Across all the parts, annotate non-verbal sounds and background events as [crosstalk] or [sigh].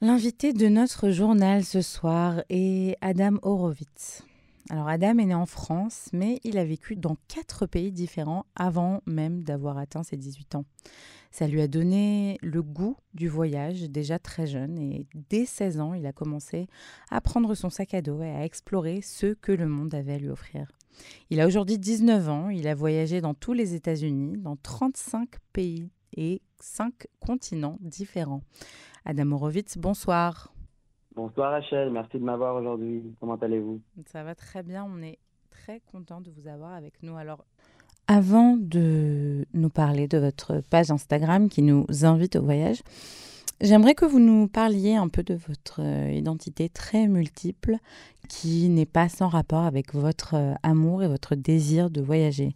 L'invité de notre journal ce soir est Adam Horowitz. Alors Adam est né en France, mais il a vécu dans quatre pays différents avant même d'avoir atteint ses 18 ans. Ça lui a donné le goût du voyage déjà très jeune et dès 16 ans, il a commencé à prendre son sac à dos et à explorer ce que le monde avait à lui offrir. Il a aujourd'hui 19 ans, il a voyagé dans tous les États-Unis, dans 35 pays et 5 continents différents. Adam Horowitz, bonsoir. Bonsoir Rachel, merci de m'avoir aujourd'hui. Comment allez-vous? Ça va très bien, on est très content de vous avoir avec nous. Alors, avant de nous parler de votre page Instagram qui nous invite au voyage, j'aimerais que vous nous parliez un peu de votre euh, identité très multiple qui n'est pas sans rapport avec votre euh, amour et votre désir de voyager.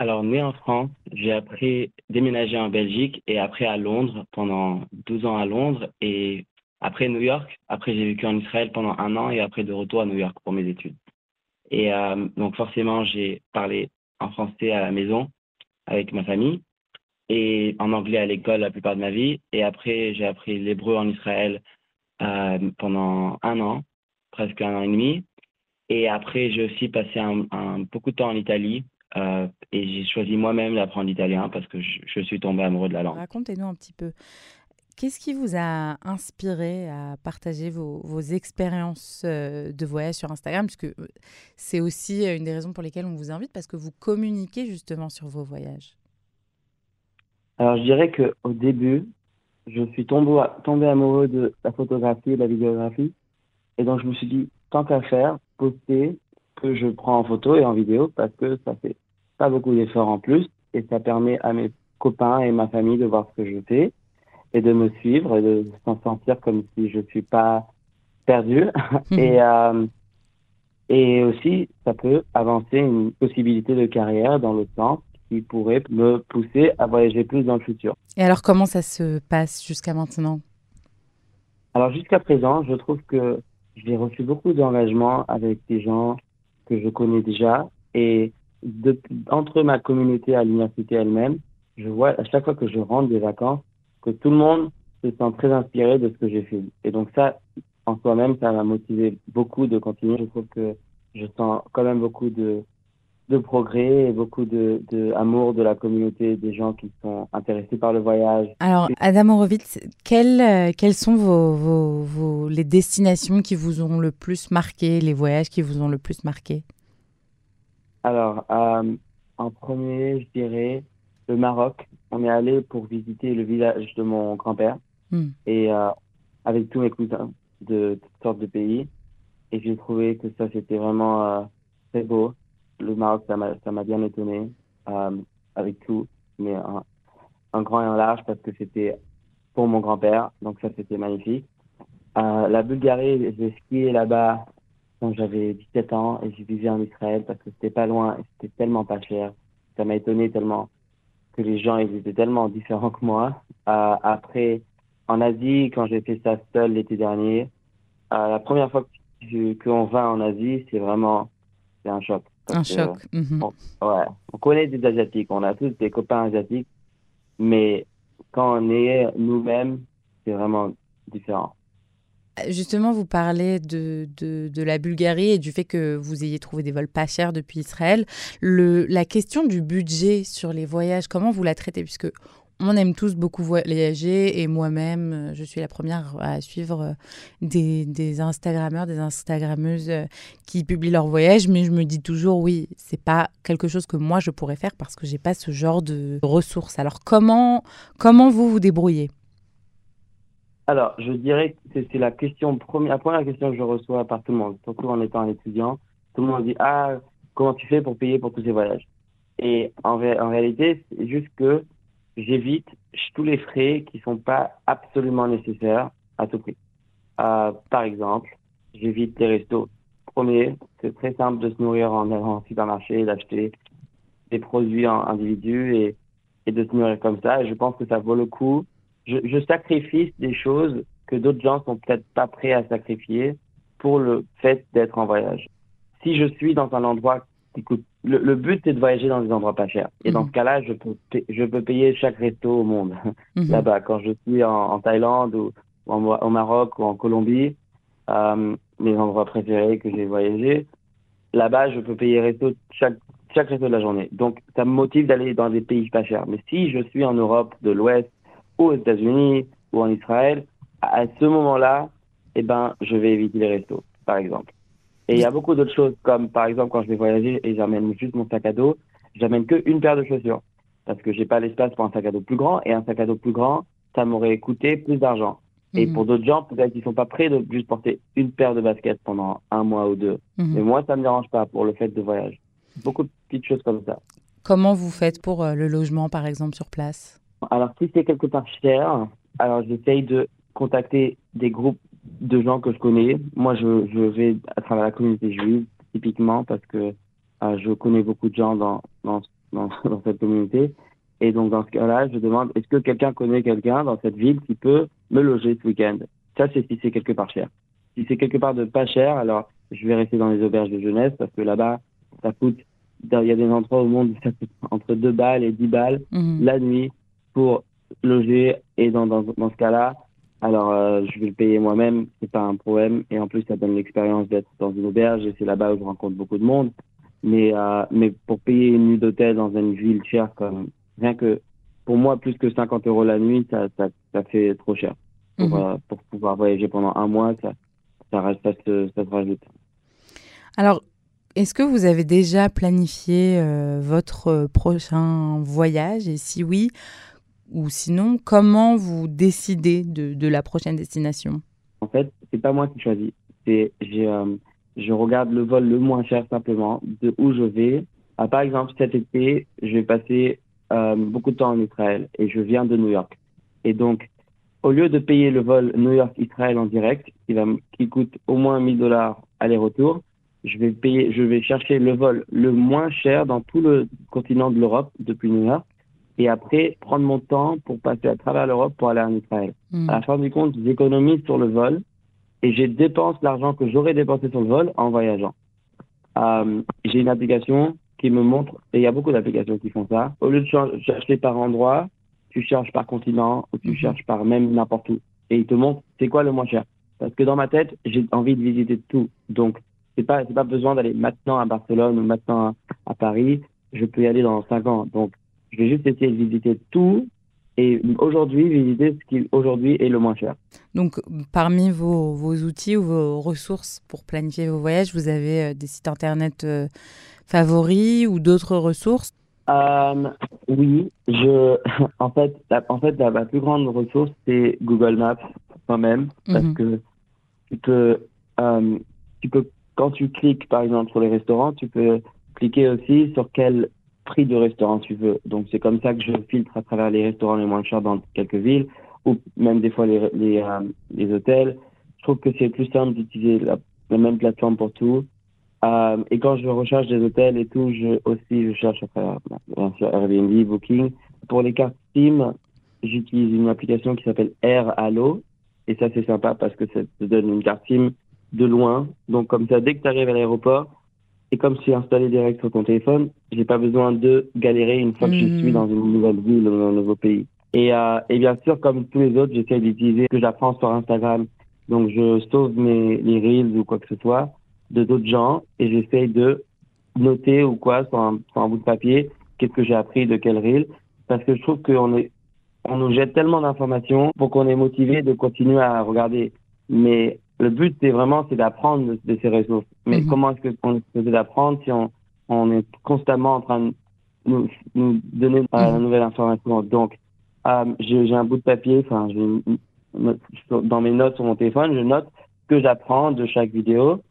Alors, né en France, j'ai appris déménager en Belgique et après à Londres pendant 12 ans à Londres et après New York. Après, j'ai vécu en Israël pendant un an et après de retour à New York pour mes études. Et euh, donc, forcément, j'ai parlé en français à la maison avec ma famille et en anglais à l'école la plupart de ma vie. Et après, j'ai appris l'hébreu en Israël euh, pendant un an, presque un an et demi. Et après, j'ai aussi passé un, beaucoup de temps en Italie euh, et j'ai choisi moi-même d'apprendre l'italien parce que je, suis tombé amoureux de la langue. Racontez-nous un petit peu. Qu'est-ce qui vous a inspiré à partager vos, vos expériences euh, de voyage sur Instagram? Parce que euh, c'est aussi une des raisons pour lesquelles on vous invite, parce que vous communiquez justement sur vos voyages. Alors, je dirais qu'au début, je suis tombé, tombé amoureux de la photographie et de la vidéographie. Et donc, je me suis dit, tant qu'à faire, poster que je prends en photo et en vidéo parce que ça fait pas beaucoup d'efforts en plus et ça permet à mes copains et ma famille de voir ce que je fais et de me suivre et de s'en sentir comme si je suis pas perdu. [laughs] et, euh, et aussi, ça peut avancer une possibilité de carrière dans le sens qui pourrait me pousser à voyager plus dans le futur. Et alors, comment ça se passe jusqu'à maintenant? Alors, jusqu'à présent, je trouve que j'ai reçu beaucoup d'engagement avec des gens que je connais déjà. Et de, entre ma communauté à l'université elle-même, je vois à chaque fois que je rentre des vacances que tout le monde se sent très inspiré de ce que j'ai fait. Et donc ça, en soi-même, ça m'a motivé beaucoup de continuer. Je trouve que je sens quand même beaucoup de, de progrès et beaucoup de, de, amour de la communauté, des gens qui sont intéressés par le voyage. Alors, Adam Horowitz, quelles, euh, quelles sont vos, vos, vos, les destinations qui vous ont le plus marqué, les voyages qui vous ont le plus marqué? Alors, euh, en premier, je dirais le Maroc. On est allé pour visiter le village de mon grand-père hmm. et euh, avec tous mes cousins de toutes sortes de pays. Et j'ai trouvé que ça, c'était vraiment très beau le Maroc, ça m'a bien étonné, euh, avec tout, mais un, grand et un large parce que c'était pour mon grand-père, donc ça c'était magnifique. Euh, la Bulgarie, j'ai skié là-bas quand j'avais 17 ans et j'ai vécu en Israël parce que c'était pas loin et c'était tellement pas cher. Ça m'a étonné tellement que les gens ils étaient tellement différents que moi. Euh, après, en Asie, quand j'ai fait ça seul l'été dernier, euh, la première fois qu'on va en Asie, c'est vraiment c'est un choc. Un choc. Mhm. On, ouais, on connaît des Asiatiques, on a tous des copains asiatiques, mais quand on est nous-mêmes, c'est vraiment différent. Justement, vous parlez de, de, de, la Bulgarie et du fait que vous ayez trouvé des vols pas chers depuis Israël. Le, la question du budget sur les voyages, comment vous la traitez? Puisque on aime tous beaucoup voyager et moi-même, euh, je suis la première à suivre euh, des, des Instagrammeurs, des Instagrammeuses euh, qui publient leurs voyages, mais je me dis toujours oui, c'est pas quelque chose que moi je pourrais faire parce que j'ai pas ce genre de ressources. Alors comment comment vous vous débrouillez? Alors, je dirais que c'est la question première, première question que je reçois par tout le monde, surtout en étant étudiant. Tout le monde dit ah comment tu fais pour payer pour tous ces voyages? Et en réalité, c'est juste que j'évite tous les frais qui sont pas absolument nécessaires à tout prix. Euh, par exemple, j'évite les restos. Premier, c'est très simple de se nourrir en allant au supermarché, d'acheter des produits en individu et, et de se nourrir comme ça. Et je pense que ça vaut le coup. Je, je sacrifie des choses que d'autres gens sont peut-être pas prêts à sacrifier pour le fait d'être en voyage. Si je suis dans un endroit qui coûte le, but, c'est de voyager dans des endroits pas chers. Et dans mhm. ce cas-là, je peux, je peux payer chaque resto au monde, mhm. [laughs] là-bas. Quand je suis en, Thaïlande ou, au Maroc ou en Colombie, euh, mes endroits préférés que j'ai voyagé, là-bas, je peux payer resto chaque, chaque resto de la journée. Donc, ça me motive d'aller dans des pays pas chers. Mais si je suis en Europe de l'Ouest, ou aux États-Unis, ou en Israël, à ce moment-là, eh ben, je vais éviter les restos, par exemple. Et il y a beaucoup d'autres choses, comme par exemple quand je vais voyager et j'amène juste mon sac à dos, j'amène que une paire de chaussures parce que j'ai pas l'espace pour un sac à dos plus grand et un sac à dos plus grand, ça m'aurait coûté plus d'argent. Et mhm. pour d'autres gens, peut-être qu'ils sont pas prêts de juste porter une paire de baskets pendant un mois ou deux. Mhm. Mais moi, ça me dérange pas pour le fait de voyage. Beaucoup de petites choses comme ça. Comment vous faites pour euh, le logement, par exemple, sur place? Alors, si c'est quelque part cher, alors j'essaye de contacter des groupes de gens que je connais. Moi, je, je vais à travers la communauté juive, typiquement, parce que euh, je connais beaucoup de gens dans, dans, dans, [laughs] dans cette communauté. Et donc, dans ce cas-là, je demande, est-ce que quelqu'un connaît quelqu'un dans cette ville qui peut me loger ce week-end? Ça, c'est si c'est quelque part cher. Si c'est quelque part de pas cher, alors je vais rester dans les auberges de jeunesse parce que là-bas, ça coûte, il y a des endroits au monde où ça coûte entre 2 balles et 10 balles mhm. la nuit pour loger. Et dans, dans, dans ce cas-là, alors, euh, je vais le payer moi-même, c'est pas un problème. Et en plus, ça donne l'expérience d'être dans une auberge et c'est là-bas où je rencontre beaucoup de monde. Mais, euh, mais pour payer une nuit d'hôtel dans une ville chère comme, rien que, pour moi, plus que 50 euros la nuit, ça, ça, ça fait trop cher. Pour, mhm. euh, pour pouvoir voyager pendant un mois, ça, ça, reste, ça, se, ça se rajoute. Alors, est-ce que vous avez déjà planifié votre prochain voyage? Et si oui, ou sinon, comment vous décidez de, la prochaine destination? En fait, c'est pas moi qui choisis. C'est, euh, je regarde le vol le moins cher simplement, de où je vais. Ah, par exemple, cet été, je vais passer euh, beaucoup de temps en Israël et je viens de New York. Et donc, au lieu de payer le vol New York-Israël en direct, qui, coûte au moins 1000 dollars aller-retour, je je vais chercher le vol le moins cher dans tout le continent de l'Europe depuis New York et après prendre mon temps pour passer à travers l'Europe pour aller en Israël. Hmm. À la fin du compte, j'économise sur le vol et je dépense l'argent que j'aurais dépensé sur le vol en voyageant. Euh, j'ai une application qui me montre, et il y a beaucoup d'applications qui font ça, au lieu de chercher par endroit, tu cherches par continent ou tu hmm. cherches par même n'importe où. Et il te montre c'est quoi le moins cher. Parce que dans ma tête, j'ai envie de visiter tout. Donc, c'est pas, c'est pas besoin d'aller maintenant à Barcelone ou maintenant à, à Paris. Je peux y aller dans cinq ans. Donc, je vais juste essayer de visiter tout et aujourd'hui visiter ce qui aujourd'hui est le moins cher. Donc parmi vos, vos, outils ou vos ressources pour planifier vos voyages, vous avez euh, des sites internet euh, favoris ou d'autres ressources? Euh, Oui, je [laughs] en fait la, en fait la, plus grande ressource c'est Google Maps quand-même parce mhm. que tu peux tu peux quand tu cliques par exemple sur les restaurants, tu peux cliquer aussi sur quel prix de restaurant tu veux. Donc c'est comme ça que je filtre à travers les restaurants les moins chers dans quelques villes ou même des fois les, les, euh, les hôtels. Je trouve que c'est plus simple d'utiliser la, même plateforme pour tout. Euh, et quand je recherche des hôtels et tout, je aussi je cherche à travers Airbnb, Booking. Pour les cartes SIM, j'utilise une application qui s'appelle Air Allo et ça c'est sympa parce que ça te donne une carte SIM de loin. Donc comme ça, dès que tu arrives à l'aéroport, et comme c'est installé direct sur ton téléphone, j'ai pas besoin de galérer une fois que je hmm. suis dans une nouvelle ville ou un nouveau pays. Et, euh, et bien sûr, comme tous les autres, j'essaie d'utiliser ce que j'apprends sur Instagram. Donc, je sauve mes les reels ou quoi que ce soit de d'autres gens et j'essaie de noter ou quoi sur un, sur un bout de papier qu'est-ce que j'ai appris de quel reel parce que je trouve qu'on est on nous jette tellement d'informations pour qu'on est motivé de continuer à regarder. Mais le but, c'est vraiment c'est d'apprendre de, ces ressources. Mais mhm. comment est-ce qu'on peut d'apprendre si on, on est constamment en train de nous, nous donner la mhm. nouvelle information? Donc, euh, j'ai un bout de papier, enfin, dans mes notes sur mon téléphone, je note que j'apprends de chaque vidéo,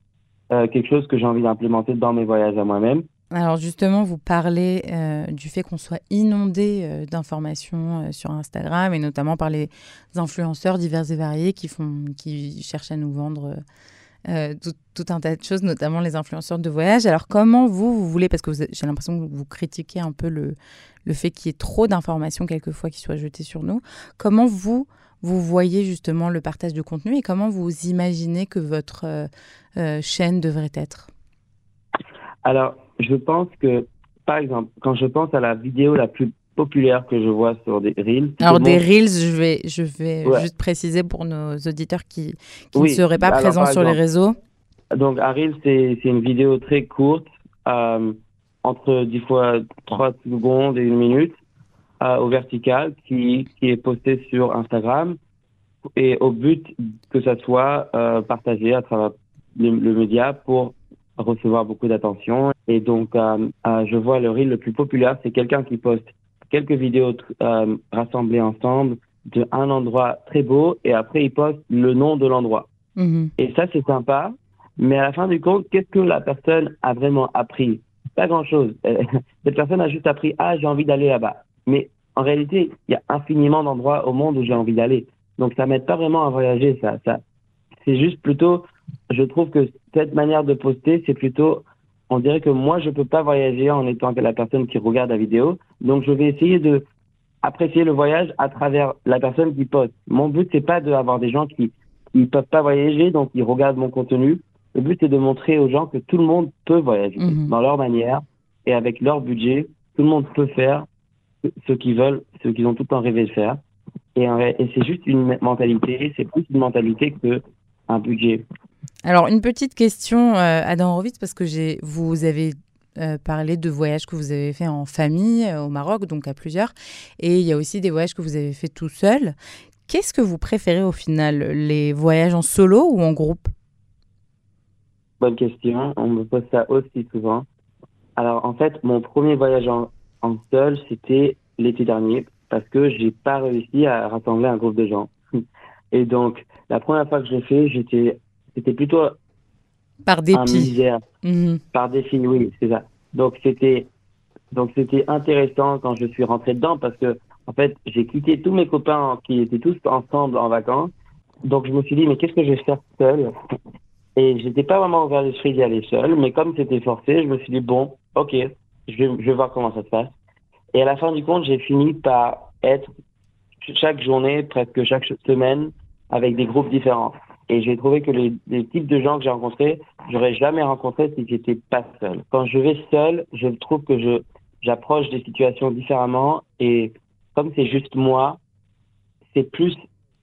euh, quelque chose que j'ai envie d'implémenter dans mes voyages à moi-même. Alors justement, vous parlez euh, du fait qu'on soit inondé euh, d'informations euh, sur Instagram et notamment par les influenceurs divers et variés qui, font, qui cherchent à nous vendre tout, un tas de choses, notamment les influenceurs de voyage. Alors comment vous, vous voulez, parce que j'ai l'impression que vous critiquez un peu le, le fait qu'il y ait trop d'informations quelquefois qui soient jetées sur nous, comment vous, vous voyez justement le partage de contenu et comment vous imaginez que votre chaîne devrait être? Alors, je pense que, par exemple, quand je pense à la vidéo la plus populaires que je vois sur des reels. Alors des reels, je vais, je vais juste préciser pour nos auditeurs qui, ne seraient pas présents sur les réseaux. Donc un reel, c'est une vidéo très courte, euh, entre 10 fois 3 secondes et une minute, euh, au vertical, qui, qui est postée sur Instagram et au but que ça soit euh, partagé à travers le, média pour recevoir beaucoup d'attention. Et donc, euh, euh, je vois le reel le plus populaire, c'est quelqu'un qui poste quelques vidéos euh, rassemblées ensemble de un endroit très beau et après il poste le nom de l'endroit. Mm-hmm. Et ça, c'est sympa. Mais à la fin du compte, qu'est-ce que la personne a vraiment appris? Pas grand-chose. [laughs] Cette personne a juste appris, ah, j'ai envie d'aller là-bas. Mais en réalité, il y a infiniment d'endroits au monde où j'ai envie d'aller. Donc ça m'aide pas vraiment à voyager, ça. ça c'est juste plutôt, je trouve que cette manière de poster, c'est plutôt, on dirait que moi, je peux pas voyager en étant que la personne qui regarde la vidéo. Donc je vais essayer de apprécier le voyage à travers la personne qui poste. Mon but, c'est pas d'avoir des gens qui ne peuvent pas voyager, donc ils regardent mon contenu. Le but, c'est de montrer aux gens que tout le monde peut voyager mhm. dans leur manière et avec leur budget. Tout le monde peut faire ce qu'ils veulent, ce qu'ils ont tout le temps rêvé de faire. Et, c'est juste une mentalité, c'est plus une mentalité qu'un budget. Alors, une petite question, euh, Adam Horowitz, parce que vous avez euh, parlé de voyages que vous avez fait en famille euh, au Maroc, donc à plusieurs, et il y a aussi des voyages que vous avez fait tout seul. Qu'est-ce que vous préférez au final, les voyages en solo ou en groupe? Bonne question, on me pose ça aussi souvent. Alors en fait, mon premier voyage en, en seul, c'était l'été dernier parce que j'ai pas réussi à rassembler un groupe de gens. [laughs] Et donc, la première fois que je l'ai fait, j'étais, c'était plutôt par dépit. Mhm. Par défi, oui, c'est ça. Donc c'était, donc c'était intéressant quand je suis rentré dedans parce que en fait, j'ai quitté tous mes copains qui étaient tous ensemble en vacances. Donc je me suis dit mais qu'est-ce que je vais faire seul Et j'étais pas vraiment ouvert l'esprit d'y aller seul, mais comme c'était forcé, je me suis dit bon, ok, je vais, je vais voir comment ça se passe. Et à la fin du compte, j'ai fini par être chaque journée, presque chaque semaine, avec des groupes différents. Et j'ai trouvé que les, types de gens que j'ai rencontrés, j'aurais jamais rencontré si j'étais pas seul. Quand je vais seul, je trouve que je j'approche des situations différemment et comme c'est juste moi, c'est plus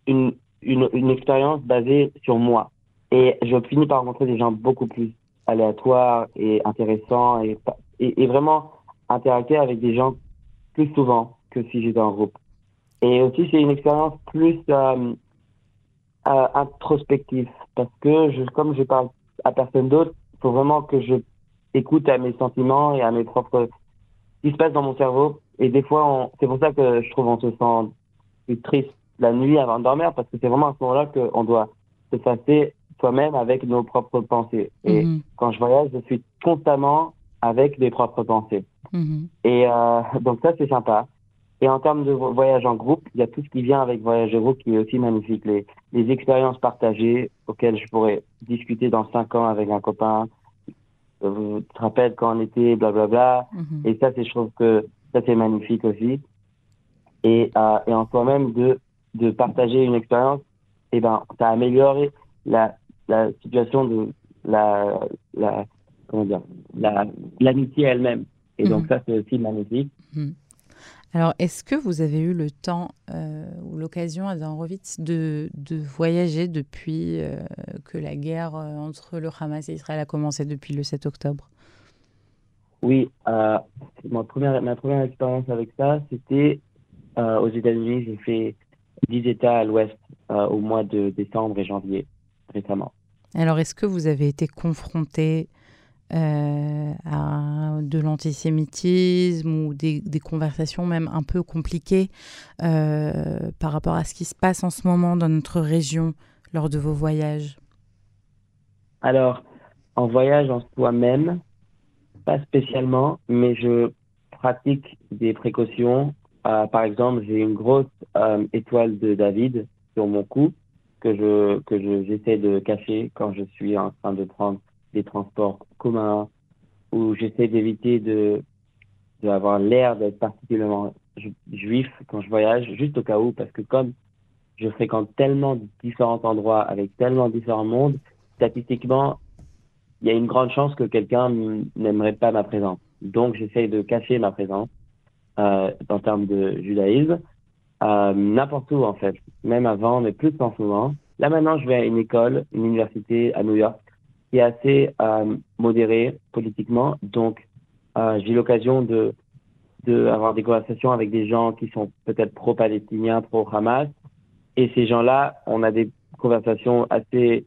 une, une, une expérience basée sur moi. Et je finis par rencontrer des gens beaucoup plus aléatoires et intéressants et, et, vraiment interacter avec des gens plus souvent que si j'étais en groupe. Et aussi, c'est une expérience plus euh, euh, introspective parce que je, comme je parle à personne d'autre, il faut vraiment que je écoute à mes sentiments et à mes propres ce qui se passe dans mon cerveau. Et des fois, c'est pour ça que je trouve on se sent plus triste la nuit avant de dormir parce que c'est vraiment à ce moment-là qu'on doit se passer soi-même avec nos propres pensées. Et mhm. quand je voyage, je suis constamment avec mes propres pensées. Mhm. Et euh, donc ça, c'est sympa. Et en termes de voyage en groupe, il y a tout ce qui vient avec voyage de groupe qui est aussi magnifique. Les, les expériences partagées auxquelles je pourrais discuter dans cinq ans avec un copain. Vous te rappelez quand on était, blablabla. Mhm. Et ça, c'est, je trouve que ça, c'est magnifique aussi. Et, euh, et en soi-même, de, de partager une expérience, et eh ben, ça a amélioré la, la situation de la, la, comment dire, la, l'amitié elle-même. Et donc, mhm. ça, c'est aussi magnifique. Mhm. Alors, est-ce que vous avez eu le temps euh, ou l'occasion, à Zanrovitz, de, de voyager depuis euh, que la guerre euh, entre le Hamas et Israël a commencé depuis le 7 octobre? Oui, ma, première, ma première expérience avec ça, c'était aux États-Unis. J'ai fait 10 États à l'ouest au mois de décembre et janvier récemment. Alors, est-ce que vous avez été confronté à de l'antisémitisme ou des, conversations même un peu compliquées euh, par rapport à ce qui se passe en ce moment dans notre région lors de vos voyages Alors, en voyage en soi-même, pas spécialement, mais je pratique des précautions. Euh, par exemple, j'ai une grosse étoile de David sur mon cou que je que j'essaie de cacher quand je suis en train de prendre des transports communs, où j'essaie d'éviter de d'avoir l'air d'être particulièrement juif quand je voyage, juste au cas où, parce que comme je fréquente tellement différents endroits avec tellement différents mondes, statistiquement, il y a une grande chance que quelqu'un n'aimerait pas ma présence. Donc, j'essaie de cacher ma présence. en termes de judaïsme, n'importe où en fait, même avant, mais plus en ce moment. Là maintenant, je vais à une école, une université à New York, qui est assez modérée politiquement, donc j'ai l'occasion de des conversations avec des gens qui sont peut-être pro-palestiniens, pro-Hamas. Et ces gens-là, on a des conversations assez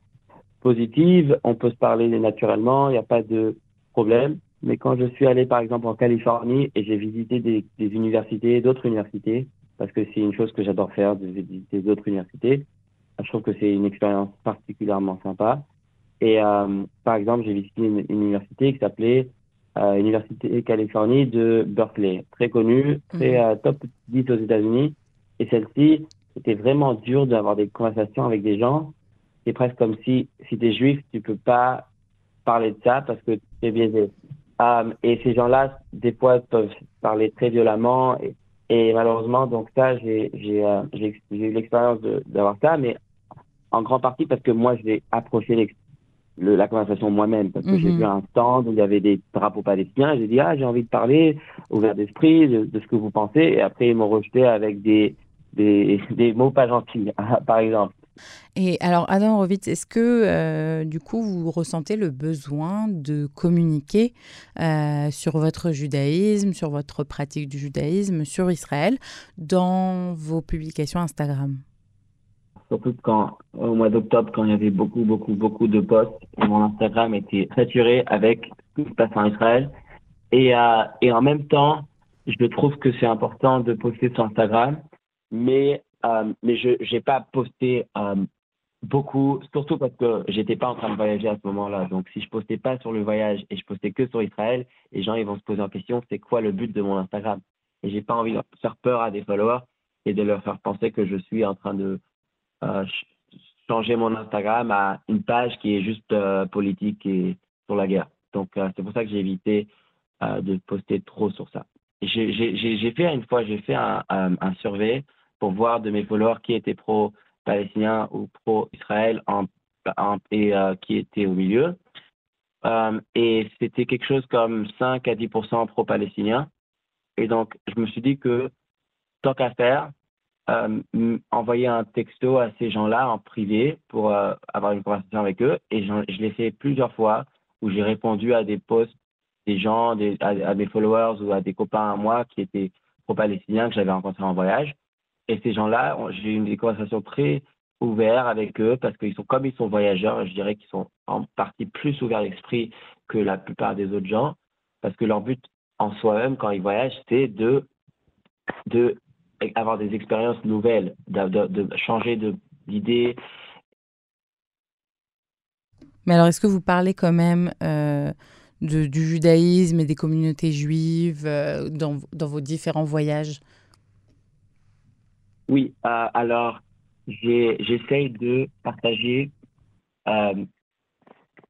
positives, on peut se parler naturellement, il n'y a pas de problème. Mais quand je suis allé, par exemple, en Californie et j'ai visité des universités, d'autres universités, parce que c'est une chose que j'adore faire, de visiter d'autres universités, je trouve que c'est une expérience particulièrement sympa. Et euh, par exemple, j'ai visité une, une université qui s'appelait euh, Université Californie de Berkeley, très connue, très mhm. euh, top 10 aux États-Unis. Et celle-ci, c'était vraiment dur d'avoir des conversations avec des gens. C'est presque comme si, si tu es juif, tu peux pas parler de ça parce que tu es biaisé. Euh, et ces gens-là, des fois, peuvent parler très violemment. Et, et malheureusement, donc ça, j'ai euh, eu l'expérience d'avoir ça, mais en grande partie parce que moi, je vais la conversation moi-même parce que j'ai mhm. vu un stand où il y avait des drapeaux palestiniens j'ai dit ah j'ai envie de parler ouvert d'esprit de, ce que vous pensez et après ils m'ont rejeté avec des des, [laughs] des mots pas gentils [laughs] par exemple et alors, Adam Horowitz, est-ce que euh, du coup vous ressentez le besoin de communiquer euh, sur votre judaïsme, sur votre pratique du judaïsme, sur Israël, dans vos publications Instagram? Surtout quand au mois d'octobre, quand il y avait beaucoup, beaucoup, beaucoup de posts, et mon Instagram était saturé avec ce qui se passe en Israël. Et, euh, et en même temps, je trouve que c'est important de poster sur Instagram, mais euh, mais je j'ai pas posté euh, beaucoup, surtout parce que j'étais pas en train de voyager à ce moment-là. Donc si je postais pas sur le voyage et je postais que sur Israël, les gens ils vont se poser en question, c'est quoi le but de mon Instagram? Et j'ai pas envie de faire peur à des followers et de leur faire penser que je suis en train de changer mon Instagram à une page qui est juste euh, politique et sur la guerre. Donc, euh, c'est pour ça que j'ai évité de poster trop sur ça. J'ai fait une fois, j'ai fait un, un, survey pour voir de mes followers qui étaient pro-palestiniens ou pro-Israël et qui étaient au milieu. et c'était quelque chose comme 5 à 10% pro-palestiniens. Et donc, je me suis dit que tant qu'à faire, euh, envoyer un texto à ces gens-là en privé pour euh, avoir une conversation avec eux. Et je l'ai fait plusieurs fois où j'ai répondu à des posts des gens, des, à, mes followers ou à des copains à moi qui étaient pro-palestiniens que j'avais rencontrés en voyage. Et ces gens-là, j'ai eu des conversations très ouvertes avec eux parce qu'ils sont comme ils sont voyageurs, je dirais qu'ils sont en partie plus ouverts d'esprit que la plupart des autres gens parce que leur but en soi-même quand ils voyagent, c'est de de avoir des expériences nouvelles, de, de, changer d'idée. Mais alors, est-ce que vous parlez quand même euh, de, du judaïsme et des communautés juives euh, dans, dans, vos différents voyages? Oui, euh, alors j'essaye de partager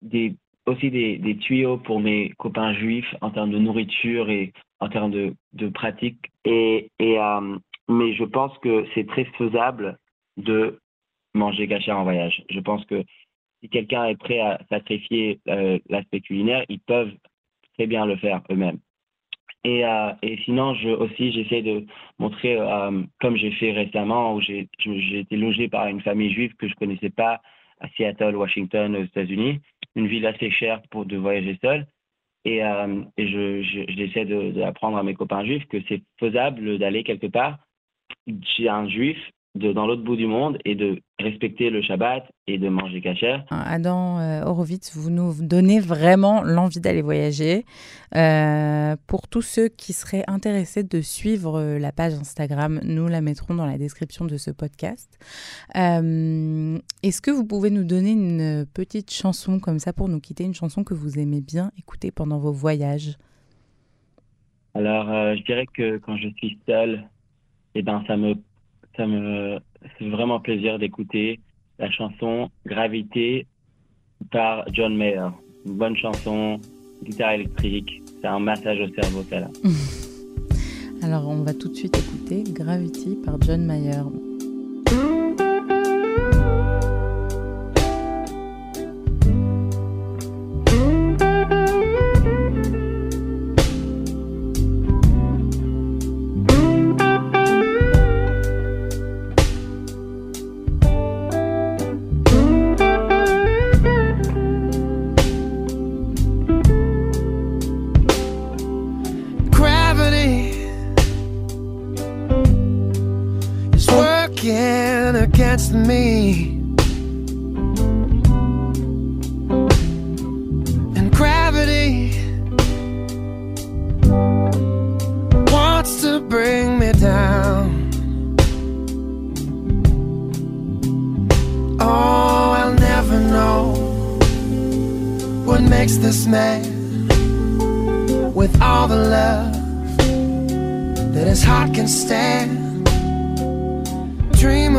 des, aussi des, des, tuyaux pour mes copains juifs en termes de nourriture et en termes de, de pratique. Et, et, mais je pense que c'est très faisable de manger gâché en voyage. Je pense que si quelqu'un est prêt à sacrifier euh, l'aspect culinaire, ils peuvent très bien le faire eux-mêmes. Et, euh, et, sinon, je, aussi, j'essaie de montrer, euh, comme j'ai fait récemment, où j'ai été logé par une famille juive que je connaissais pas à Seattle, Washington, aux États-Unis, une ville assez chère pour de voyager seul. Et, et je, j'essaie d'apprendre de, à mes copains juifs que c'est faisable d'aller quelque part chez un juif de, dans l'autre bout du monde et de respecter le Shabbat et de manger cachère. Adam euh, Horowitz, vous nous donnez vraiment l'envie d'aller voyager. Euh, pour tous ceux qui seraient intéressés de suivre euh, la page Instagram, nous la mettrons dans la description de ce podcast. Est-ce que vous pouvez nous donner une petite chanson comme ça pour nous quitter, une chanson que vous aimez bien écouter pendant vos voyages? Alors, je dirais que quand je suis seul, et eh ben ça me ça me fait vraiment plaisir d'écouter la chanson Gravité par John Mayer. Une bonne chanson, guitare électrique, c'est un massage au cerveau là. [laughs] Alors on va tout de suite écouter Gravity par John Mayer.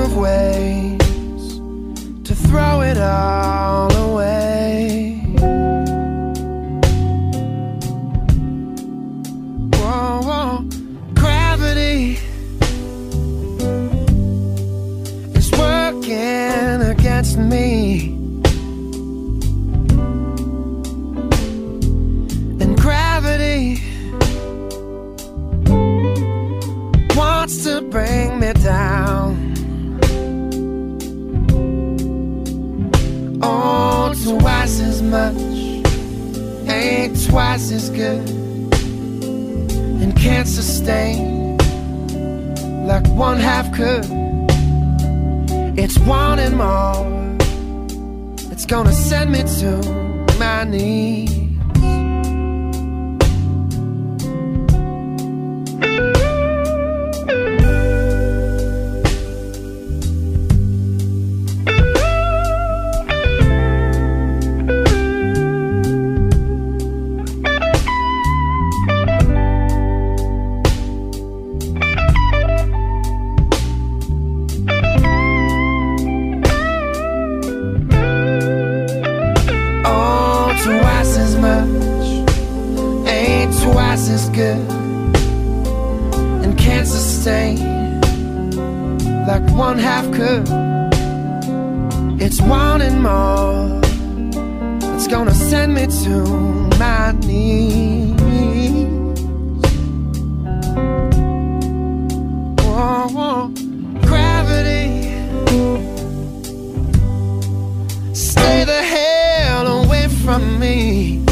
Of ways to throw it all one half could. It's wanting more. It's gonna send me to my knees. Like one half could. It's wanting more, it's gonna send me to my knees. Whoa, whoa. Gravity, stay the hell away from me